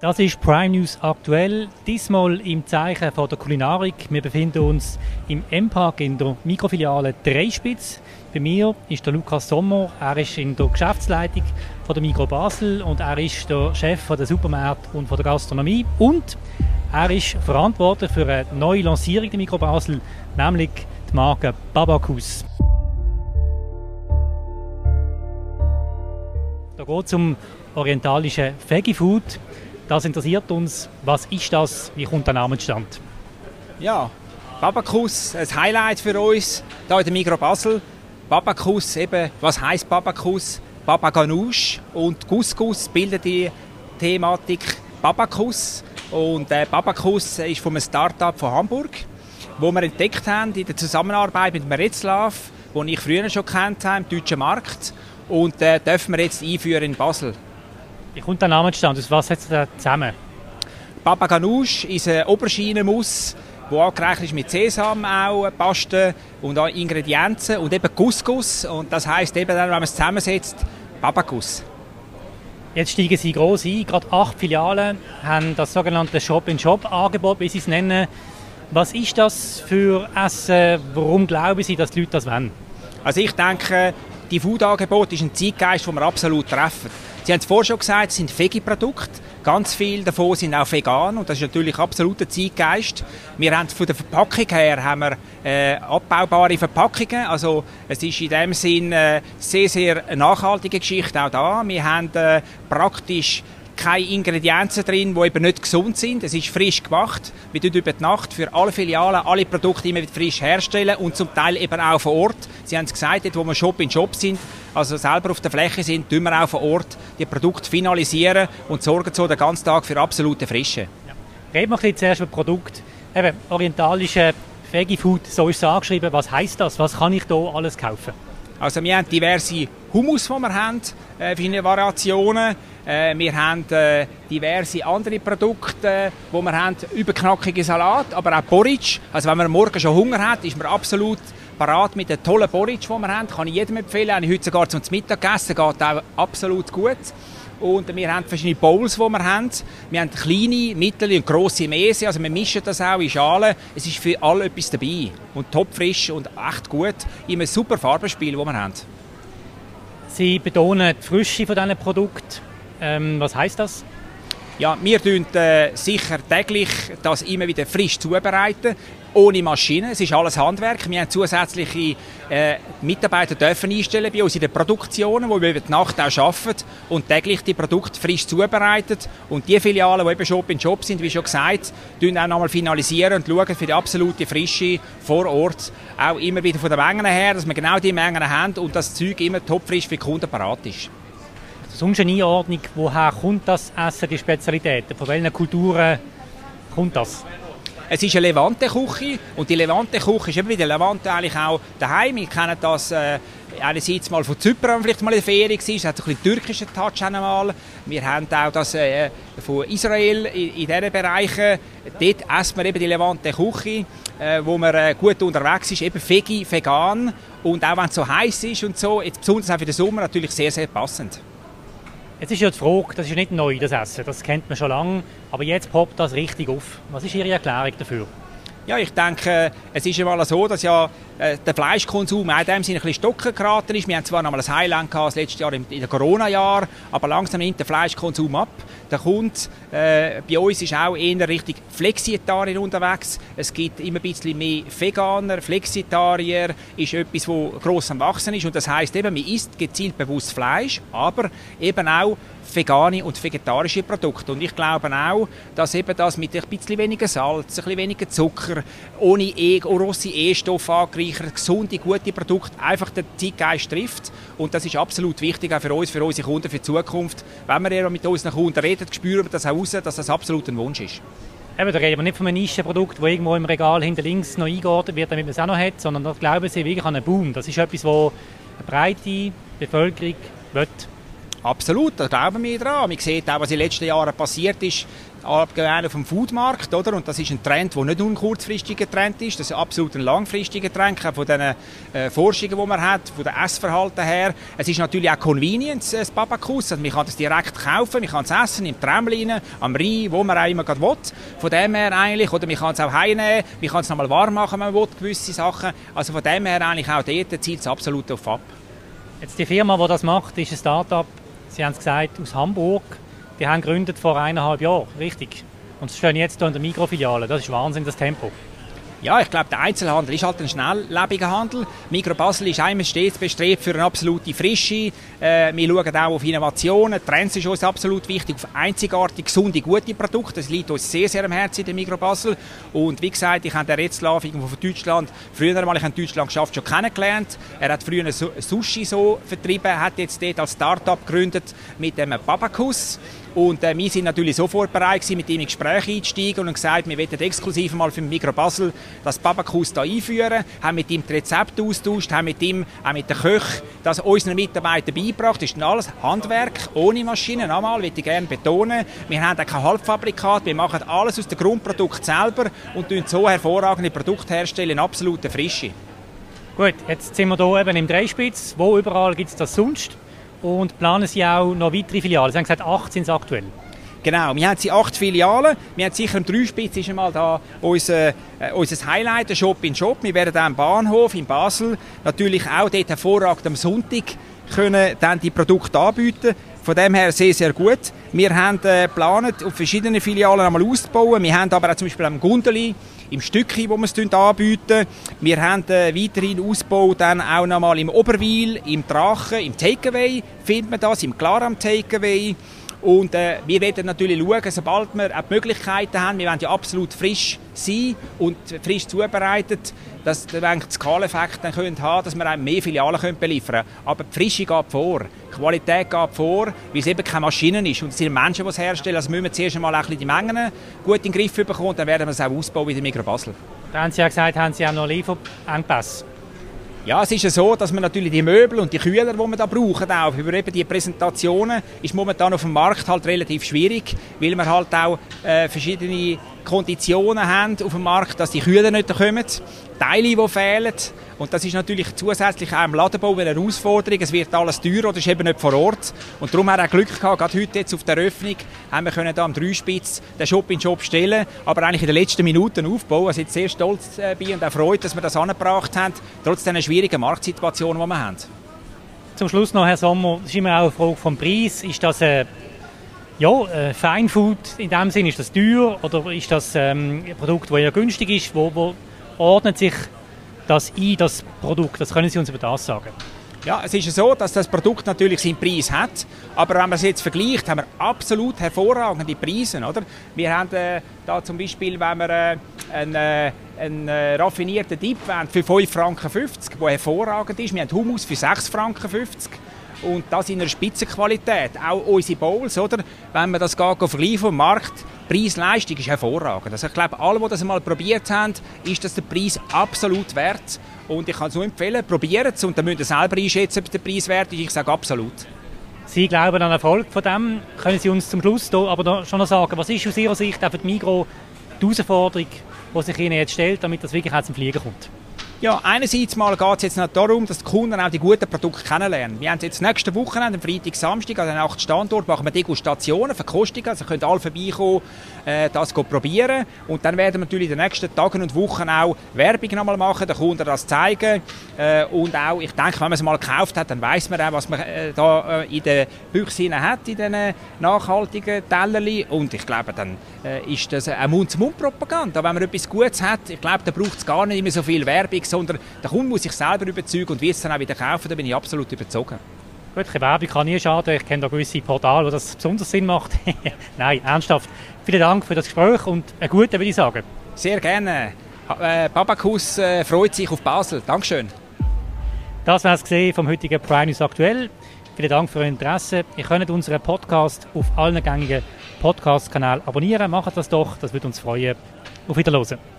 Das ist Prime News aktuell, diesmal im Zeichen von der Kulinarik. Wir befinden uns im M-Park in der Mikrofiliale Dreispitz. Bei mir ist der Lukas Sommer, er ist in der Geschäftsleitung von der Mikro Basel und er ist der Chef von der Supermärkte und von der Gastronomie und er ist verantwortlich für eine neue Lancierung der Mikro Basel, nämlich die Marke Babakus. Da geht es um orientalische Veggie Food. Das interessiert uns. Was ist das? Wie kommt der Name zustande? Ja, Babakus, ein Highlight für uns hier in der Migro Basel. Babakus, eben, was heißt Babakus? Baba Ganoush und Couscous bilden die Thematik Babakus. Und äh, Babakus ist von einem Start-up von Hamburg, wo wir entdeckt haben in der Zusammenarbeit mit Meretzlav, den ich früher schon kennt habe, im deutschen Markt. Und äh, dürfen wir jetzt einführen in Basel. Wie kommt der Name zustande? Was setzt da zusammen? Baba Ganoush ist ein Auberginenmus, der angerechnet ist mit Sesam, auch Paste und auch Ingredienzen und eben Couscous. Und das heisst eben dann, wenn man es zusammensetzt, Babakus. Jetzt steigen Sie groß ein. Gerade acht Filialen haben das sogenannte Shop-in-Shop-Angebot, wie Sie es nennen. Was ist das für Essen? Warum glauben Sie, dass die Leute das wollen? Also ich denke, die Food-Angebot ist ein Zeitgeist, den wir absolut treffen. Sie haben es vorhin schon gesagt, es sind Veggie-Produkte. Ganz viele davon sind auch vegan und das ist natürlich absolut ein Zeitgeist. Wir haben von der Verpackung her haben wir, äh, abbaubare Verpackungen. Also es ist in dem Sinn äh, sehr, sehr nachhaltige Geschichte auch da. Wir haben äh, praktisch keine Ingredienzen drin, die eben nicht gesund sind. Es ist frisch gemacht. Wir tun über die Nacht für alle Filialen alle Produkte immer wieder frisch herstellen und zum Teil eben auch vor Ort. Sie haben es gesagt, dort wo wir Shop in Shop sind, also selber auf der Fläche sind, tun wir auch vor Ort die Produkte finalisieren und sorgen so den ganzen Tag für absolute Frische. Ja. Reden wir ein zuerst über Produkt. Eben, orientalische Veggie Food, so ist es angeschrieben. Was heißt das? Was kann ich da alles kaufen? Also wir haben diverse Hummus, die wir haben, äh, verschiedene Variationen. Äh, wir haben äh, diverse andere Produkte, die wir haben, überknackige Salat, aber auch Porridge. Also wenn man morgen schon Hunger hat, ist man absolut parat mit den tollen Porridge, die wir haben. Kann ich jedem empfehlen. Habe ich heute sogar zum Mittag gegessen, geht auch absolut gut. Und wir haben verschiedene Bowls, die wir haben. Wir haben kleine, mittlere und grosse Mese. Also wir mischen das auch in Schalen. Es ist für alle etwas dabei. Und topfrisch und echt gut. In einem super Farbenspiel, das wir haben. Sie betonen die Frische von diesen Produkten. Ähm, was heißt das? Ja, wir tun äh, sicher täglich das immer wieder frisch zubereiten, ohne Maschine. Es ist alles Handwerk. Wir haben zusätzliche äh, Mitarbeiter dürfen einstellen bei uns in den Produktionen, wo wir über die Nacht auch arbeiten und täglich die Produkte frisch zubereiten. Und die Filialen, die eben Shop in Shop sind, wie schon gesagt, tun auch nochmal finalisieren und schauen für die absolute Frische vor Ort. Auch immer wieder von den Mengen her, dass wir genau die Mengen haben und das Zeug immer topfrisch für die Kunden parat ist sonst eine Einordnung, woher kommt das Essen, die Spezialitäten? Von welchen Kulturen kommt das? Es ist eine Levante-Küche und die Levante-Küche ist eben wie der Levante eigentlich auch daheim. Wir kennen das äh, einerseits mal von Zypern, vielleicht mal in der Ferien war, es hat ein bisschen türkischen Touch einmal. Wir haben auch das äh, von Israel in, in diesen Bereichen. Dort essen wir eben die Levante-Küche, äh, wo man äh, gut unterwegs ist, eben veggie, vegan und auch wenn es so heiß ist und so, jetzt besonders auch für den Sommer natürlich sehr, sehr passend. Jetzt ist ja die Frage, das ist nicht neu, das Essen, das kennt man schon lange, aber jetzt poppt das richtig auf. Was ist Ihre Erklärung dafür? Ja, ich denke, es ist einmal so, dass ja äh, der Fleischkonsum in dem Sinne ein bisschen stocken geraten ist. Wir haben zwar noch mal ein Highland gehabt, das letzte Jahr in den Corona-Jahr, aber langsam nimmt der Fleischkonsum ab. Der Kunde äh, bei uns ist auch eher richtig Flexitarier unterwegs. Es gibt immer ein bisschen mehr Veganer, Flexitarier ist etwas, das gross am Wachsen ist und das heißt eben, man isst gezielt bewusst Fleisch, aber eben auch vegane und vegetarische Produkte. Und ich glaube auch, dass eben das mit ein bisschen weniger Salz, ein bisschen weniger Zucker, ohne e grosse E-Stoffe angereichert, gesunde, gute Produkte einfach den Zeitgeist trifft. Und das ist absolut wichtig auch für uns, für unsere Kunden, für die Zukunft. Wenn wir ja mit unseren Kunden reden, spüren wir das auch raus, dass das absolut ein Wunsch ist. Eben, da reden wir nicht von einem Nischenprodukt, das irgendwo im Regal hinter links noch eingeordnet wird, damit man es auch noch hat, sondern da glauben sie wirklich an einen Boom. Das ist etwas, das eine breite Bevölkerung will. Absolut, da glauben wir dran. Man sieht auch, was in den letzten Jahren passiert ist. auf dem Foodmarkt, oder? Und das ist ein Trend, der nicht nur ein kurzfristiger Trend ist, das ist absolut ein langfristiger Trend, von den äh, Forschungen, die man hat, von dem Essverhalten her. Es ist natürlich auch Convenience, das Babakus, also man kann das direkt kaufen, man kann es essen, im Tramlin, am Rhein, wo man auch immer gerade will. Von dem her eigentlich, oder man kann es auch heimnehmen, man kann es nochmal warm machen, wenn man will, gewisse Sachen. Also von dem her eigentlich auch dort zielt es absolut auf ab. Jetzt die Firma, die das macht, ist ein Start-up, Sie haben es gesagt, aus Hamburg. Die haben gegründet vor eineinhalb Jahren, richtig. Und sie stehen jetzt hier in der Mikrofiliale. Das ist Wahnsinn, das Tempo. Ja, ich glaube, der Einzelhandel ist halt ein schnelllebiger Handel. Mikro Basel ist einmal stets bestrebt für eine absolute Frische. Äh, wir schauen auch auf Innovationen. Trends ist uns absolut wichtig, auf einzigartige, gesunde, gute Produkte. Das liegt uns sehr, sehr am Herzen der Mikro Basel. Und wie gesagt, ich habe den Retzlaff von Deutschland, früher einmal, ich habe Deutschland geschafft, schon kennengelernt. Er hat früher Sushi so vertrieben, hat jetzt dort als Start-up gegründet mit dem Babakus. Und äh, wir sind natürlich sofort bereit gewesen, mit ihm in Gespräche einzusteigen und gesagt, wir wollen exklusiv mal für Mikro Basel das Babakus da einführen, haben mit ihm die Rezepte austauscht, haben mit ihm, auch mit den Köchen, das unseren Mitarbeitern beigebracht. Das ist alles Handwerk, ohne Maschinen. Einmal, möchte ich gerne betonen. Wir haben kein Halbfabrikat, wir machen alles aus dem Grundprodukt selber und tun so hervorragende Produkte herstellen in absoluter Frische. Gut, jetzt sind wir hier eben im Dreispitz. Wo überall gibt es das sonst? Und planen Sie auch noch weitere Filialen? Sie haben gesagt, acht sind es aktuell. Genau, wir haben acht Filialen. Wir haben sicher im Dreispitz ist einmal da unser, äh, unser Highlight, der Shop in Shop. Wir werden am Bahnhof in Basel natürlich auch dort hervorragend am Sonntag können dann die Produkte anbieten. Von dem her sehr, sehr gut. Wir haben äh, geplant, auf verschiedene Filialen einmal auszubauen. Wir haben aber auch zum Beispiel am Gundeli im Stückchen, wo wir es anbieten. Wir haben äh, weiterhin Ausbau dann auch nochmal im Oberwil, im Drachen, im Takeaway findet man das, im Klaram Takeaway. Und äh, wir werden natürlich schauen, sobald wir auch die Möglichkeiten haben, wir wollen ja absolut frisch sein und frisch zubereitet, dass wir den Skaleneffekt dann können haben, dass wir auch mehr Filialen können beliefern können. Aber die Frische geht vor, die Qualität geht vor, weil es eben keine Maschinen ist und es sind Menschen, die es herstellen. Also müssen wir zuerst einmal ein bisschen die Mengen gut in den Griff bekommen dann werden wir es auch ausbauen wie der Mikro Basel. Da haben Sie ja gesagt, haben Sie auch noch Lieferengpässe. Ja, es ist ja so, dass man natürlich die Möbel und die Kühler, die wir da brauchen, auch über eben die Präsentationen, ist momentan auf dem Markt halt relativ schwierig, weil wir halt auch äh, verschiedene Konditionen haben auf dem Markt, dass die Kühler nicht kommen, Teile, die fehlen. Und das ist natürlich zusätzlich auch im Ladenbau eine Herausforderung. Es wird alles teurer oder ist eben nicht vor Ort. Und darum haben wir auch Glück gehabt, gerade heute jetzt auf der Eröffnung haben wir können da am Dreispitz den Shop in Shop stellen, aber eigentlich in den letzten Minuten aufbauen. Also jetzt sehr stolz äh, bin und auch freut, dass wir das angebracht haben, trotz dieser schwierigen Marktsituation, die wir haben. Zum Schluss noch, Herr Sommer, das ist immer auch eine Frage vom Preis. Ist das äh, ja, äh, Feinfood in dem Sinne, ist das teuer oder ist das ähm, ein Produkt, das ja günstig ist? Wo, wo ordnet sich das ein, das Produkt? Das können Sie uns über das sagen? Ja, es ist so, dass das Produkt natürlich seinen Preis hat, aber wenn man es jetzt vergleicht, haben wir absolut hervorragende Preise, oder? Wir haben äh, da zum Beispiel, wenn wir äh, einen, äh, einen äh, raffinierten Dip für 5,50 Franken, der hervorragend ist. Wir haben Hummus für 6,50 Franken und das in einer Spitzenqualität. Auch unsere Bowls, oder? Wenn man das geht, vergleichen vom Markt, Preis-Leistung ist hervorragend. Also ich glaube, alle, die das einmal probiert haben, ist das der Preis absolut wert. Und ich kann es nur empfehlen, probiert es und dann müsst ihr selber einschätzen, ob der Preis wert ist. Ich sage absolut. Sie glauben an Erfolg von dem. Können Sie uns zum Schluss hier aber schon noch sagen, was ist aus Ihrer Sicht auch die Migros die Herausforderung, die sich Ihnen jetzt stellt, damit das wirklich auch zum Fliegen kommt? Ja, einerseits mal geht es jetzt noch darum, dass die Kunden auch die guten Produkte kennenlernen. Wir haben jetzt nächste Woche, am Freitag, Samstag, an den acht Standorten, machen wir Degustationen, Verkostungen, also könnt alle vorbeikommen, äh, das probieren und dann werden wir natürlich in den nächsten Tagen und Wochen auch Werbung nochmal machen, den Kunden das zeigen äh, und auch, ich denke, wenn man es mal gekauft hat, dann weiß man auch, was man äh, da äh, in den Büchsen hat, in diesen nachhaltigen Tellerli und ich glaube, dann äh, ist das eine Mund-zu-Mund-Propaganda. Wenn man etwas Gutes hat, ich glaube, dann braucht es gar nicht mehr so viel Werbung, sondern der Kunde muss sich selber überzeugen und wird es dann auch wieder kaufen, da bin ich absolut überzeugt. Gut, eine Werbung kann nie schaden. Ich kenne da gewisse Portale, wo das besonders Sinn macht. Nein, ernsthaft. Vielen Dank für das Gespräch und einen guten, würde ich sagen. Sehr gerne. Äh, Babakus äh, freut sich auf Basel. Dankeschön. Das war es vom heutigen Prime News Aktuell. Vielen Dank für Ihr Interesse. Ihr könnt unseren Podcast auf allen gängigen Podcast-Kanälen abonnieren. Macht das doch, das würde uns freuen. Auf Wiederhören.